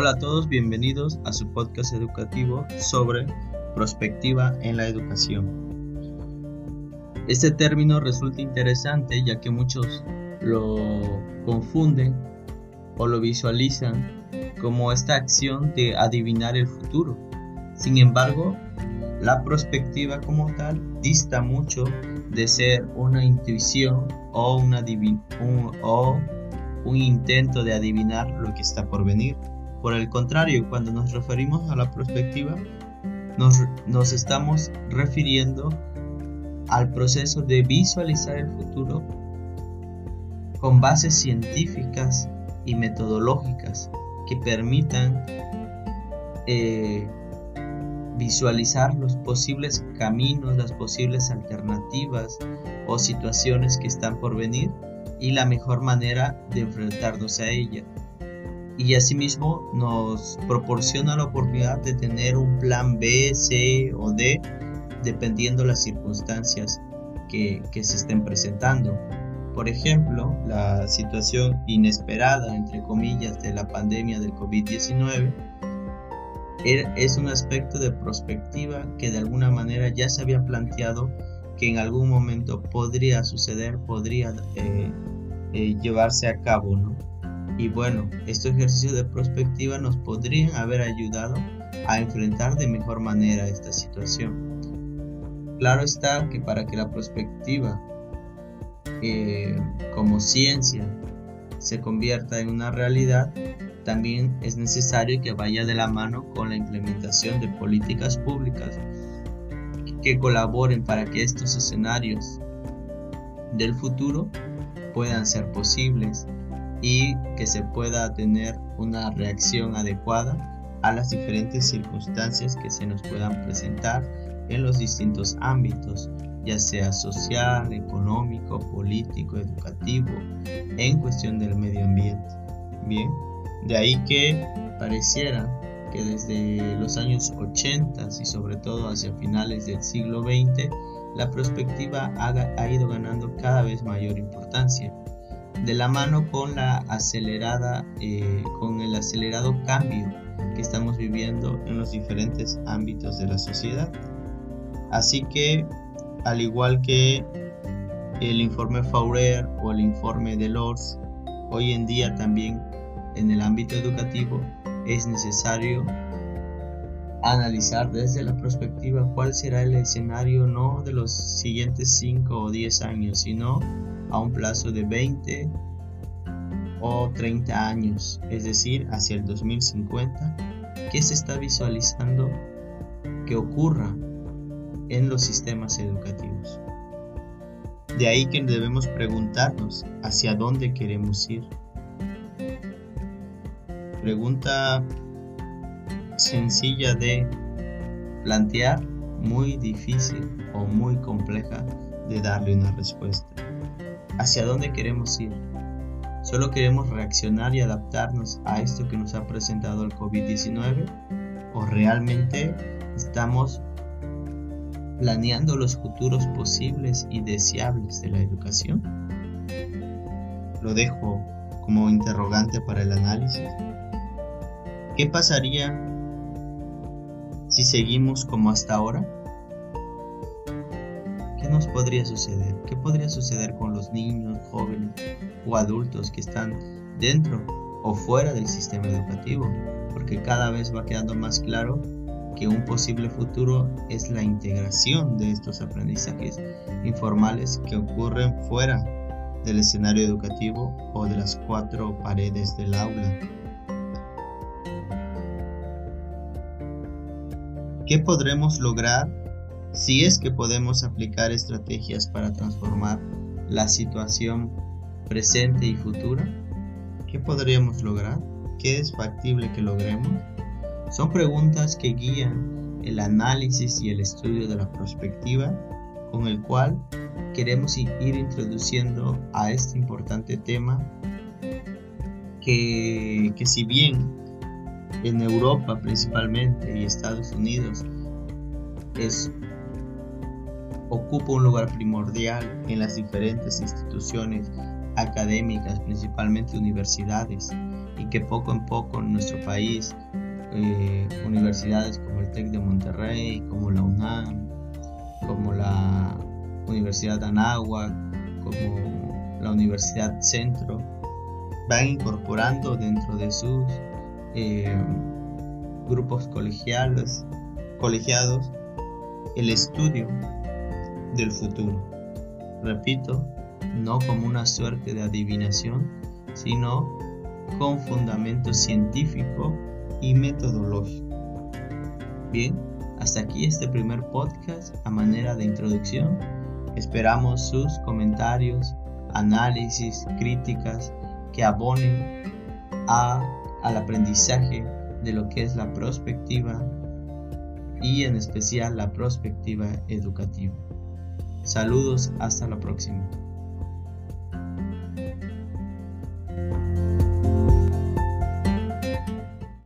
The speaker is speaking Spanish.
Hola a todos, bienvenidos a su podcast educativo sobre prospectiva en la educación. Este término resulta interesante ya que muchos lo confunden o lo visualizan como esta acción de adivinar el futuro. Sin embargo, la prospectiva como tal dista mucho de ser una intuición o, o un intento de adivinar lo que está por venir. Por el contrario, cuando nos referimos a la perspectiva, nos, estamos refiriendo al proceso de visualizar el futuro con bases científicas y metodológicas que permitan eh, visualizar los posibles caminos, las posibles alternativas o situaciones que están por venir y la mejor manera de enfrentarnos a ellas y asimismo nos proporciona la oportunidad de tener un plan B, C o D dependiendo las circunstancias que, se estén presentando. Por ejemplo, la situación inesperada, entre comillas, de la pandemia del COVID-19 er, es un aspecto de perspectiva que de alguna manera ya se había planteado que en algún momento podría suceder, podría eh, eh, llevarse a cabo, ¿no? Y bueno, estos ejercicios de prospectiva nos podrían haber ayudado a enfrentar de mejor manera esta situación. Claro está que para que la prospectiva eh, como ciencia se convierta en una realidad, también es necesario que vaya de la mano con la implementación de políticas públicas que colaboren para que estos escenarios del futuro puedan ser posibles y que se pueda tener una reacción adecuada a las diferentes circunstancias que se nos puedan presentar en los distintos ámbitos, ya sea social, económico, político, educativo, en cuestión del medio ambiente. Bien, de ahí que pareciera que desde los años 80 y sobre todo hacia finales del siglo XX, la perspectiva ha, ido ganando cada vez mayor importancia de la mano con la acelerada, eh, con el acelerado cambio que estamos viviendo en los diferentes ámbitos de la sociedad. Así que, al igual que el informe Faurer o el informe de Lors, hoy en día también en el ámbito educativo es necesario analizar desde la perspectiva cuál será el escenario no de los siguientes 5 o 10 años, sino a un plazo de 20 o 30 años, es decir, hacia el 2050, ¿qué se está visualizando que ocurra en los sistemas educativos? De ahí que debemos preguntarnos hacia dónde queremos ir. Pregunta sencilla de plantear, muy difícil o muy compleja de darle una respuesta hacia dónde queremos ir. Solo queremos reaccionar y adaptarnos a esto que nos ha presentado el COVID-19 o realmente estamos planeando los futuros posibles y deseables de la educación. Lo dejo como interrogante para el análisis. ¿Qué pasaría si seguimos como hasta ahora? Nos podría suceder? ¿Qué podría suceder con los niños, jóvenes o adultos que están dentro o fuera del sistema educativo? Porque cada vez va quedando más claro que un posible futuro es la integración de estos aprendizajes informales que ocurren fuera del escenario educativo o de las cuatro paredes del aula. ¿Qué podremos lograr si es que podemos aplicar estrategias para transformar la situación presente y futura, ¿qué podríamos lograr? ¿Qué es factible que logremos? Son preguntas que guían el análisis y el estudio de la perspectiva con el cual queremos ir introduciendo a este importante tema que, que si bien en Europa principalmente y Estados Unidos es ocupa un lugar primordial en las diferentes instituciones académicas, principalmente universidades, y que poco en poco en nuestro país, eh, universidades como el TEC de Monterrey, como la UNAM, como la Universidad de Anáhuac, como la Universidad Centro, van incorporando dentro de sus eh, grupos colegiales, colegiados el estudio del futuro. Repito, no como una suerte de adivinación, sino con fundamento científico y metodológico. Bien, hasta aquí este primer podcast a manera de introducción. Esperamos sus comentarios, análisis, críticas que abonen a, al aprendizaje de lo que es la perspectiva y en especial la perspectiva educativa. Saludos, hasta la próxima.